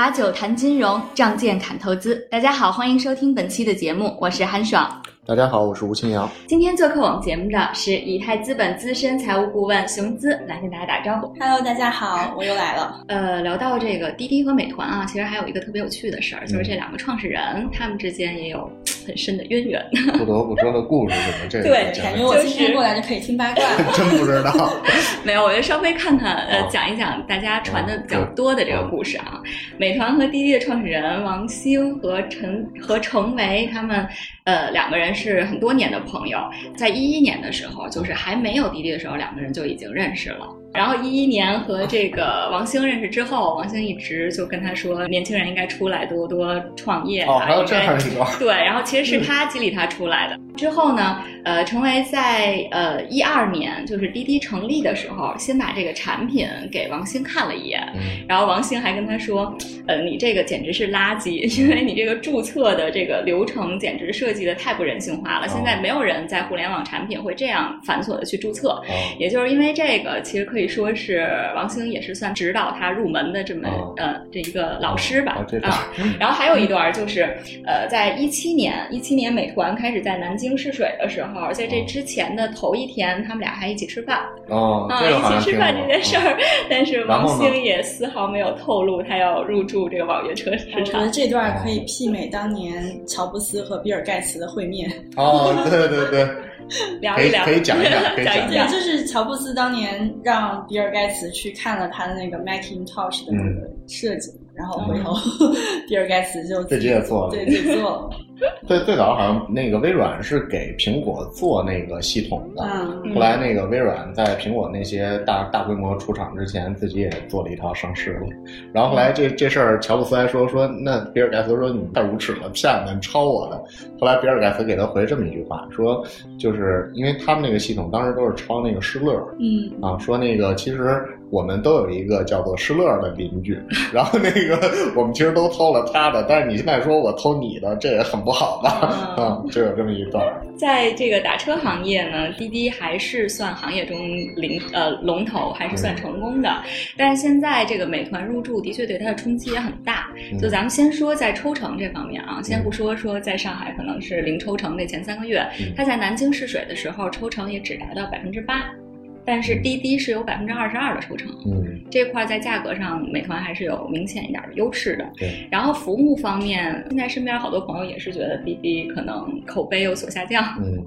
把酒谈金融，仗剑砍投资。大家好，欢迎收听本期的节目，我是韩爽。大家好，我是吴清扬。今天做客我们节目的是以太资本资深财务顾问熊姿，来跟大家打招呼。Hello，大家好，我又来了。呃，聊到这个滴滴和美团啊，其实还有一个特别有趣的事儿，就是这两个创始人他们之间也有很深的渊源。不得不说的故事是吗？这个对，讲感觉我今天过来就可以听八卦。真不知道。没有，我就稍微看看，呃哦，讲一讲大家传的比较多的这个故事啊。美团和滴滴的创始人王兴和陈和程维他们，呃，两个人是很多年的朋友，在一一年的时候，就是还没有滴滴的时候，两个人就已经认识了。然后一一年和这个王兴认识之后，王兴一直就跟他说，年轻人应该出来多多创业啊，哦，还有这应该样一段。对，然后其实是他激励他出来的。之后呢，呃，成为在呃一二年，就是滴滴成立的时候，先把这个产品给王兴看了一眼，嗯然后王兴还跟他说，呃，你这个简直是垃圾，因为你这个注册的这个流程简直设计的太不人性化了。现在没有人在互联网产品会这样繁琐的去注册。哦也就是因为这个，其实可以说是王兴也是算指导他入门的这么、哦呃这一个老师吧哦这段啊。然后还有一段就是，呃，在一七年，一七年美团开始在南京试水的时候，在这之前的头一天，他们俩还一起吃饭哦，啊，一起吃饭这件事儿。但是王兴也丝毫没有透露他要入驻这个网约车市场我觉得。这段可以媲美当年乔布斯和比尔盖茨的会面。哦，对对对，可以 聊一聊，可以讲一讲 可以讲。一讲。就是乔布斯当年让比尔盖茨去看了他的那个 Macintosh 的那个设计，然后回头比尔盖茨就自己也做了对，自己做了。最最早好像那个微软是给苹果做那个系统的，嗯，后来那个微软在苹果那些大大规模出厂之前，自己也做了一套上市了。然后后来这这事儿，乔布斯还说说，那比尔盖茨说你太无耻了，骗子，你抄我的。后来比尔盖茨给他回这么一句话，说就是因为他们那个系统当时都是抄那个施乐，嗯，啊，说那个其实我们都有一个叫做施乐的邻居，然后那个 我们其实都偷了他的，但是你现在说我偷你的，这也很不好吧？嗯 啊，就有这么一段。在这个打车行业呢，滴滴还是算行业中领呃龙头，还是算成功的。但是现在这个美团入驻，的确对它的冲击也很大。就咱们先说在抽成这方面啊，先不说说在上海可能是零抽成那前三个月嗯，它在南京试水的时候抽成也只达到百分之八。但是滴滴是有百分之二十二的抽成，嗯，这块在价格上，美团还是有明显一点的优势的。对。然后服务方面，现在身边好多朋友也是觉得滴滴可能口碑有所下降。嗯，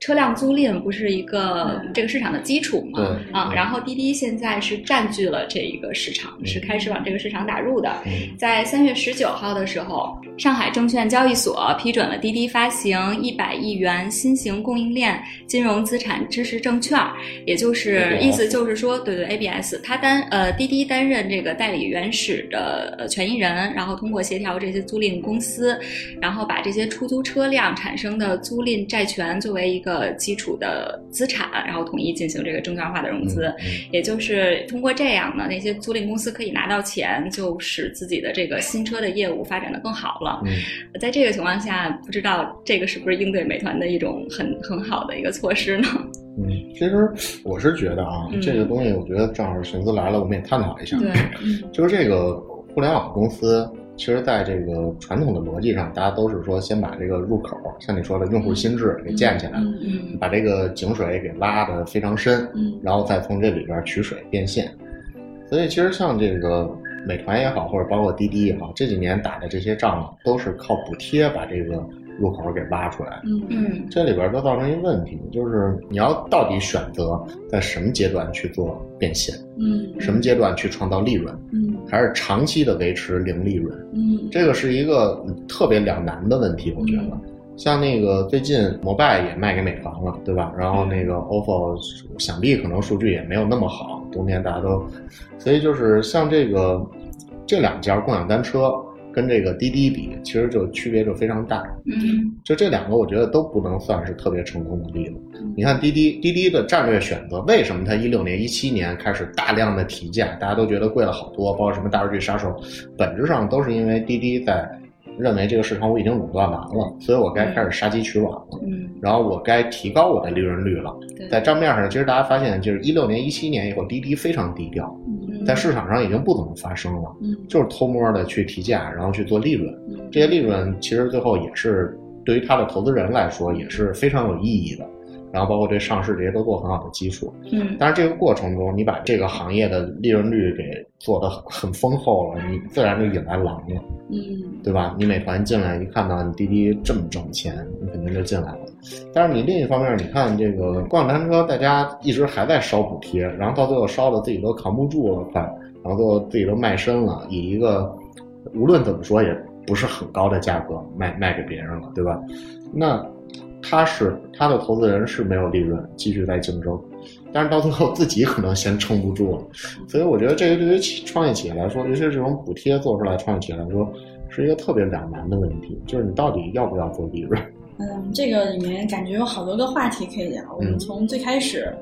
车辆租赁不是一个这个市场的基础嘛？对啊，嗯。然后滴滴现在是占据了这一个市场，嗯。是开始往这个市场打入的。嗯。在三月十九号的时候，上海证券交易所批准了滴滴发行一百亿元新型供应链金融资产支持证券，也就是意思就是说，对对 ABS，它担呃滴滴担任这个代理原始的呃权益人，然后通过协调这些租赁公司，然后把这些出租车辆产生的租赁债权作为一个基础的资产，然后统一进行这个证券化的融资。嗯也就是通过这样呢，那些租赁公司可以拿到钱，就使自己的这个新车的业务发展的更好了。嗯，在这个情况下，不知道这个是不是应对美团的一种很 很好的一个措施呢？嗯，其实我是觉得啊，嗯这个东西我觉得正好寻思来了，我们也探讨一下。对，就是这个互联网公司，其实在这个传统的逻辑上，大家都是说先把这个入口，像你说的用户心智给建起来，嗯嗯把这个井水给拉得非常深，嗯然后再从这里边取水变现。所以其实像这个美团也好，或者包括滴滴也好，这几年打的这些仗都是靠补贴把这个入口给挖出来。嗯嗯这里边都造成一个问题，就是你要到底选择在什么阶段去做变现，嗯什么阶段去创造利润，嗯还是长期的维持零利润，嗯这个是一个特别两难的问题，我觉得。像那个最近摩拜也卖给美团了，对吧？然后那个 OFO 想必可能数据也没有那么好，冬天大家都，所以就是像这个这两家共享单车跟这个滴滴比，其实就区别就非常大。嗯就这两个，我觉得都不能算是特别成功的例子。你看滴滴，滴滴的战略选择，为什么它一六年、一七年开始大量的提价，大家都觉得贵了好多，包括什么大数据杀手，本质上都是因为滴滴在认为这个市场我已经垄断完了，所以我该开始杀鸡取卵了。嗯，然后我该提高我的利润率了。对，在账面上，其实大家发现，就是一六年、一七年以后，滴滴非常低调，嗯嗯在市场上已经不怎么发生了，嗯就是偷摸的去提价，然后去做利润。嗯这些利润其实最后也是对于他的投资人来说也是非常有意义的，然后包括对上市这些都做很好的基础。嗯但是这个过程中，你把这个行业的利润率给做得很很丰厚了，你自然就引来狼了，嗯对吧？你美团进来一看到你滴滴这么挣钱，你肯定就进来了。但是你另一方面，你看这个共享单车，大家一直还在烧补贴，然后到最后烧的自己都扛不住了，快，然后最后自己都卖身了，以一个无论怎么说也不是很高的价格卖卖给别人了，对吧？那他是他的投资人是没有利润，继续在竞争，但是到最后自己可能先撑不住了，所以我觉得这个对于企创业企业来说，尤其是这种补贴做出来，创业企业来说是一个特别两难的问题，就是你到底要不要做利润？嗯，这个里面感觉有好多个话题可以聊。我们嗯从最开始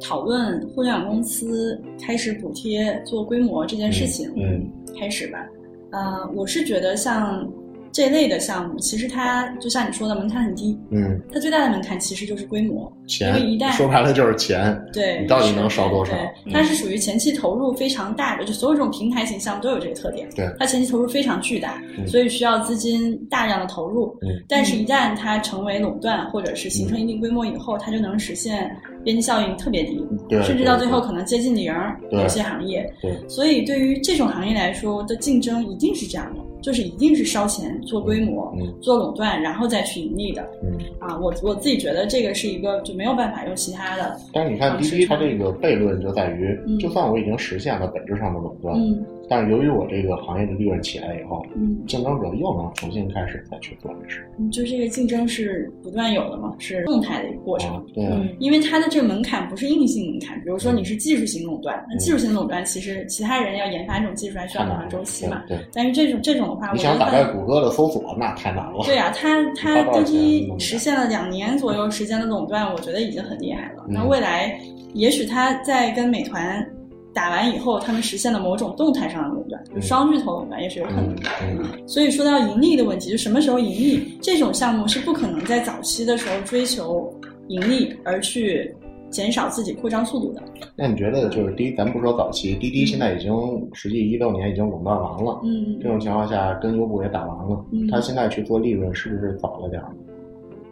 讨论互联网公司开始补贴做规模这件事情嗯开始吧。呃，我是觉得像这类的项目，其实它就像你说的门槛很低，嗯，它最大的门槛其实就是规模。钱因为一旦说白了就是钱，对，你到底能烧多少它是属于前期投入非常大的，就所有这种平台型项目都有这个特点。对它前期投入非常巨大，嗯所以需要资金大量的投入。嗯但是，一旦它成为垄断或者是形成一定规模以后，它就能实现边际效应特别低，对，甚至到最后可能接近零有些行业，对所以对于这种行业来说的竞争一定是这样的，就是一定是烧钱做规模、嗯做垄断，然后再去盈利的。嗯。啊，我我自己觉得这个是一个就没有办法用其他的，但是你看滴滴它这个悖论就在于嗯，就算我已经实现了本质上的垄断，嗯但是由于我这个行业的利润起来以后，嗯。竞争者又能重新开始再去做这事。嗯就这个竞争是不断有的嘛，是动态的一个过程。啊，对因为它的这个门槛不是硬性门槛，比如说你是技术型垄断，那技术型垄断其实其他人要研发这种技术还需要很长周期嘛。对，对但是这种这种的话，我想打败谷歌的搜索，那太难了。对啊，它 它滴滴实现了两年左右时间的垄断，我觉得已经很厉害了。嗯那未来也许它在跟美团打完以后，他们实现了某种动态上的垄断，就嗯双巨头垄断也是有可能嗯的。嗯所以说到盈利的问题，就什么时候盈利，这种项目是不可能在早期的时候追求盈利而去减少自己扩张速度的。那你觉得就是滴，咱不说早期，滴滴现在已经实际一六年已经垄断完了，嗯这，种情况下跟优步也打完了，嗯他现在去做利润是不是早了点儿？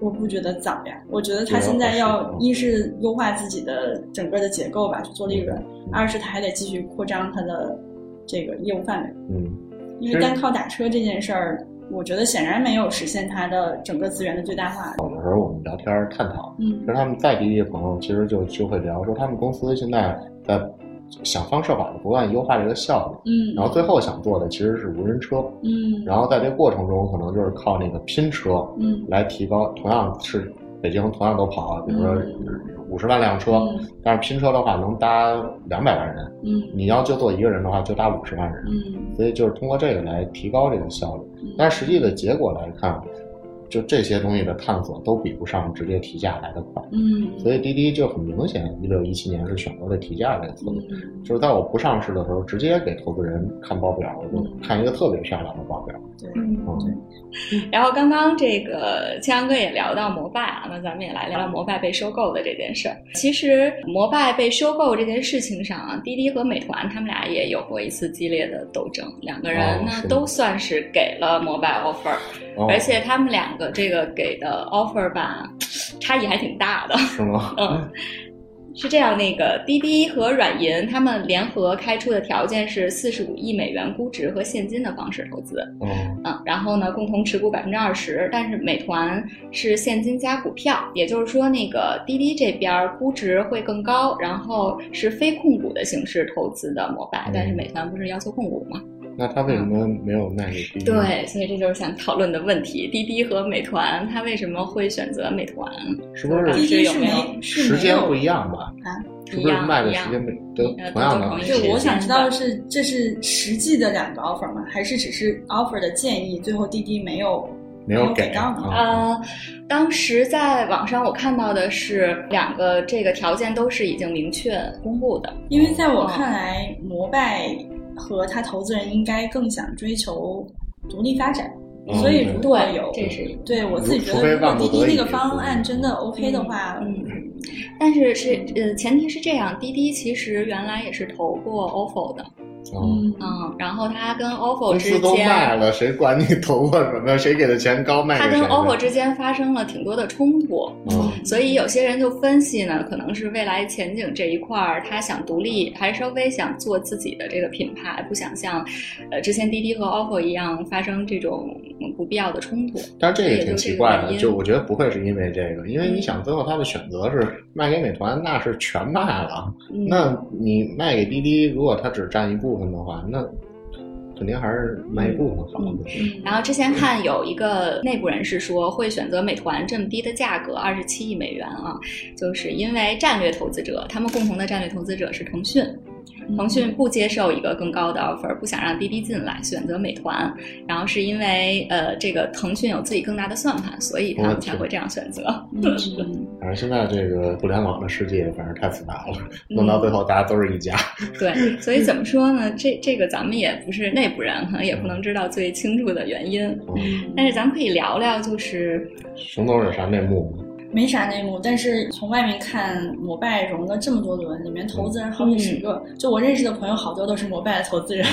我不觉得早呀，我觉得他现在要一是优化自己的整个的结构吧，去做利润；嗯二是他还得继续扩张他的这个业务范围，嗯因为单靠打车这件事儿。我觉得显然没有实现他的整个资源的最大化。有的时候我们聊天儿探讨，嗯其实他们在滴滴的朋友其实就就会聊说，他们公司现在在想方设法的不断优化这个效率，嗯，然后最后想做的其实是无人车，嗯，然后在这过程中可能就是靠那个拼车嗯。来提高，同样是北京同样都跑，比如说嗯。五十万辆车，嗯。但是拼车的话能搭两百万人，嗯。你要就做一个人的话就搭五十万人，嗯。所以就是通过这个来提高这个效率。嗯，但是实际的结果来看，就这些东西的探索都比不上直接提价来的快。嗯，所以滴滴就很明显，一六一七年是选择了提价这个策略，嗯就是在我不上市的时候，直接给投资人看报表，我就看一个特别漂亮的报表。对，嗯嗯，然后刚刚这个青阳哥也聊到摩拜啊，那咱们也来聊聊摩拜被收购的这件事儿。其实摩拜被收购这件事情上啊，滴滴和美团他们俩也有过一次激烈的斗争，两个人呢、哦都算是给了摩拜 offer，、哦而且他们两个这个给的 offer 吧，差异还挺大的。是吗？嗯，是这样，那个滴滴和软银他们联合开出的条件是四十五亿美元估值和现金的方式投资。嗯嗯，然后呢，共同持股百分之二十，但是美团是现金加股票，也就是说，那个滴滴这边儿估值会更高，然后是非控股的形式投资的摩拜，但是嗯美团不是要求控股吗？那他为什么没有卖给滴滴？，对，所以这就是想讨论的问题：滴滴和美团，他为什么会选择美团？是不滴是滴是没有没有是没有时间不一样吧？啊？是不是卖的一样时间不都呃同样的？就我想知道的是，这是实际的两个 offer 吗？还是只是 offer 的建议，最后滴滴没有没有给到呢？啊呃，当时在网上我看到的是两个这个条件都是已经明确公布的。因为在我看来，摩拜和他投资人应该更想追求独立发展，嗯所以如果有这是。对我自己觉得，如果滴滴那个方案真的 OK 的话，嗯，但是是呃，前提是这样，滴滴其实原来也是投过 ofo 的，嗯，嗯，然后他跟 ofo 公之司都卖，了，谁管你头发什么？谁给的钱高卖他跟 OPPO 之间发生了挺多的冲突，嗯所以有些人就分析呢，可能是未来前景这一块儿，他想独立，还稍微想做自己的这个品牌，不想像呃之前滴滴和 ofo 一样发生这种嗯不必要的冲突。但是这个挺奇怪的，就我觉得不会是因为这个，因为你想，最后他的选择是卖给美团，那是全卖了。嗯、那你卖给滴滴，如果他只占一部分的话，那肯定还是卖一部分好。嗯然后之前看有一个内部人士说，会选择美团这么低的价格，二十七亿美元啊，就是因为战略投资者，他们共同的战略投资者是腾讯。腾讯不接受一个更高的 offer，不想让滴滴进来，选择美团。然后是因为呃，这个腾讯有自己更大的算盘，所以他们才会这样选择。嗯 反正现在这个互联网的世界，反正太复杂了，嗯弄到最后大家都是一家。对，所以怎么说呢？这这个咱们也不是内部人，可能也不能知道最清楚的原因。嗯，但是咱们可以聊聊，就是熊总有啥内幕吗？没啥内幕，但是从外面看，摩拜融了这么多轮，里面投资人好几十个，就我认识的朋友好多都是摩拜的投资人，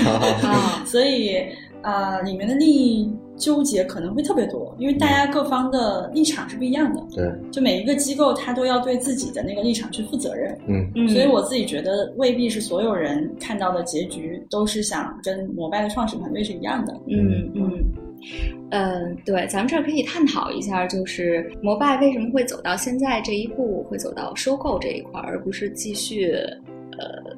啊，所以啊、呃里面的利益纠结可能会特别多，因为大家各方的立场是不一样的，对，就每一个机构它都要对自己的那个立场去负责任，嗯。嗯，所以我自己觉得未必是所有人看到的结局都是想跟摩拜的创始团队是一样的。嗯。嗯，呃，对，咱们这儿可以探讨一下，就是摩拜为什么会走到现在这一步，会走到收购这一块儿，而不是继续呃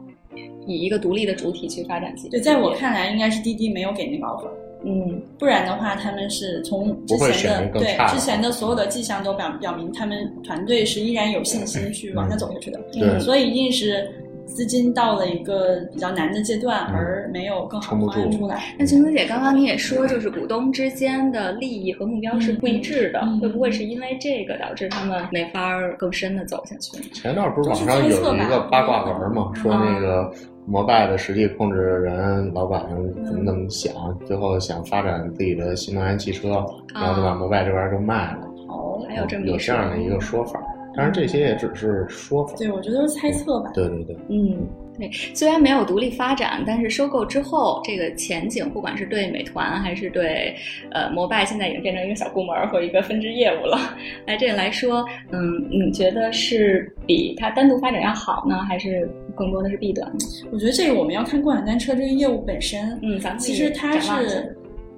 以一个独立的主体去发展自己的对，在我看来，应该是滴滴没有给那个 offer。嗯不然的话，他们是从之前的对之前的所有的迹象都表表明，他们团队是依然有信心去往下走下去的。对所以一定是资金到了一个比较难的阶段，嗯。而没有更好撑不住。的方案出来。那晴子姐，刚刚你也说，就是股东之间的利益和目标是不一致的，会不会是因为这个导致他们没法儿更深的走下去？前段不是网上有一个八卦文嘛，说那个摩拜的实际控制人老板怎么怎么想，最后想发展自己的新能源汽车，然后就把摩拜这边就卖了。哦，还有这么一有这样的一个说法，当然这些也只是说法。对，我觉得都是猜测吧。对对对，嗯，对，虽然没有独立发展，但是收购之后，这个前景，不管是对美团还是对呃摩拜，现在已经变成一个小部门儿或一个分支业务了。来这个来说，嗯，你觉得是比它单独发展要好呢，还是更多的是弊端？我觉得这个我们要看共享单车这个业务本身。嗯，咱们其实它是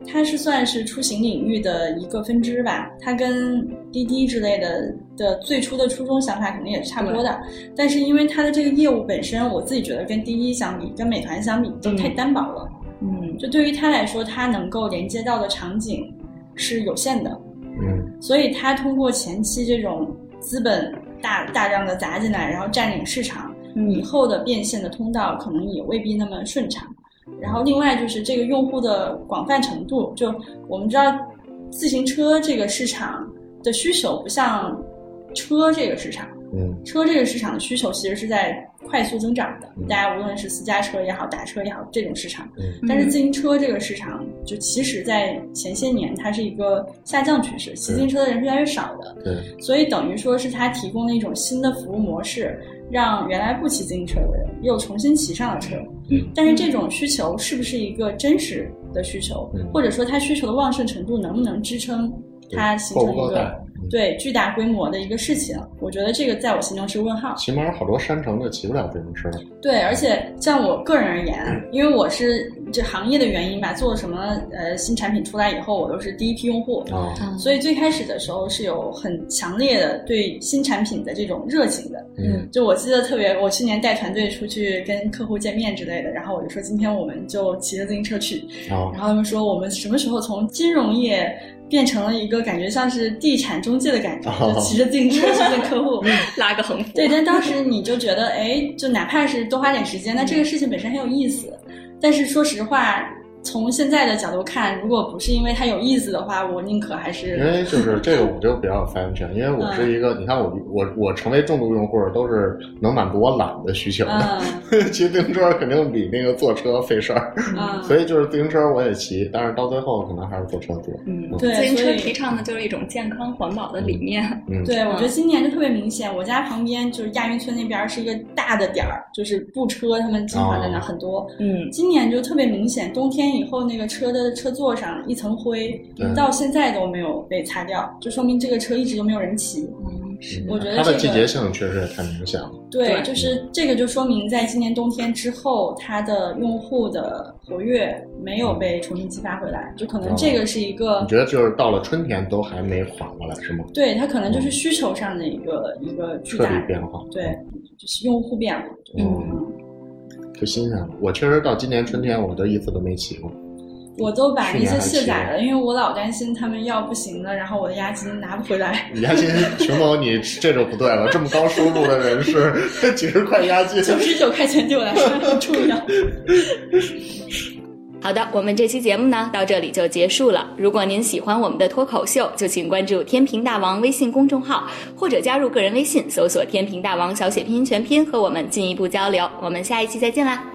它是算是出行领域的一个分支吧，它跟滴滴之类的的最初的初衷想法肯定也是差不多的，但是因为它的这个业务本身，我自己觉得跟滴滴相比，跟美团相比都太单薄了。嗯就对于它来说，它能够连接到的场景是有限的，嗯所以它通过前期这种资本大大量的砸进来，然后占领市场，以嗯后的变现的通道可能也未必那么顺畅。然后另外就是这个用户的广泛程度，就我们知道自行车这个市场的需求不像车这个市场，嗯车这个市场的需求其实是在快速增长的嗯，大家无论是私家车也好，打车也好，这种市场。嗯但是自行车这个市场，就其实在前些年它是一个下降趋势，骑自行车的人是越来越少的。对，所以等于说是它提供了一种新的服务模式，让原来不骑自行车的人又重新骑上了车。嗯但是这种需求是不是一个真实的需求，嗯或者说它需求的旺盛程度能不能支撑它形成一个对巨大规模的一个事情？我觉得这个在我心中是问号。起码有好多山城的骑不了自行车。对，而且像我个人而言，因为我是这行业的原因吧，做什么呃新产品出来以后，我都是第一批用户，所以最开始的时候是有很强烈的对新产品的这种热情的。嗯就我记得特别，我去年带团队出去跟客户见面之类的，然后我就说今天我们就骑着自行车去，哦然后他们说我们什么时候从金融业变成了一个感觉像是地产中介的感觉，哦就骑着自行车去见客户。拉个横幅。对，但当时你就觉得，哎，就哪怕是多花点时间，那这个事情本身很有意思。但是说实话，从现在的角度看，如果不是因为它有意思的话，我宁可还是因为就是这个，我就比较有发言权，因为我是一个，你看我我我成为重度用户都是能满足我懒的需求的。骑自行车肯定比那个坐车费事儿，所以就是自行车我也骑，但是到最后可能还是坐车多。嗯，对，自行车提倡的就是一种健康环保的理念。嗯，对，我觉得今年就特别明显，我家旁边就是亚运村那边是一个大的点儿，就是步车他们经常在那很多。嗯，今年就特别明显，冬天以后那个车的车座上一层灰，到现在都没有被擦掉，就说明这个车一直都没有人骑。嗯，是。我觉得它的季节性确实也太明显了。对，就是这个就说明在今年冬天之后，它的用户的活跃没有被重新激发回来，就可能这个是一个。你觉得就是到了春天都还没缓过来是吗？对，它可能就是需求上的一个一个巨大变化。对，就是用户变了。嗯。不新鲜了，我确实到今年春天我都一次都没骑过。我都把那些卸载了，因为我老担心他们要不行了，然后我的押金拿不回来。押金，熊猫，你这就不对了，这么高收入的人士，几十块押金，九十九块钱对我来说很重要。好的，我们这期节目呢到这里就结束了。如果您喜欢我们的脱口秀，就请关注“天平大王”微信公众号，或者加入个人微信，搜索“天平大王”小写拼音全拼，和我们进一步交流。我们下一期再见啦！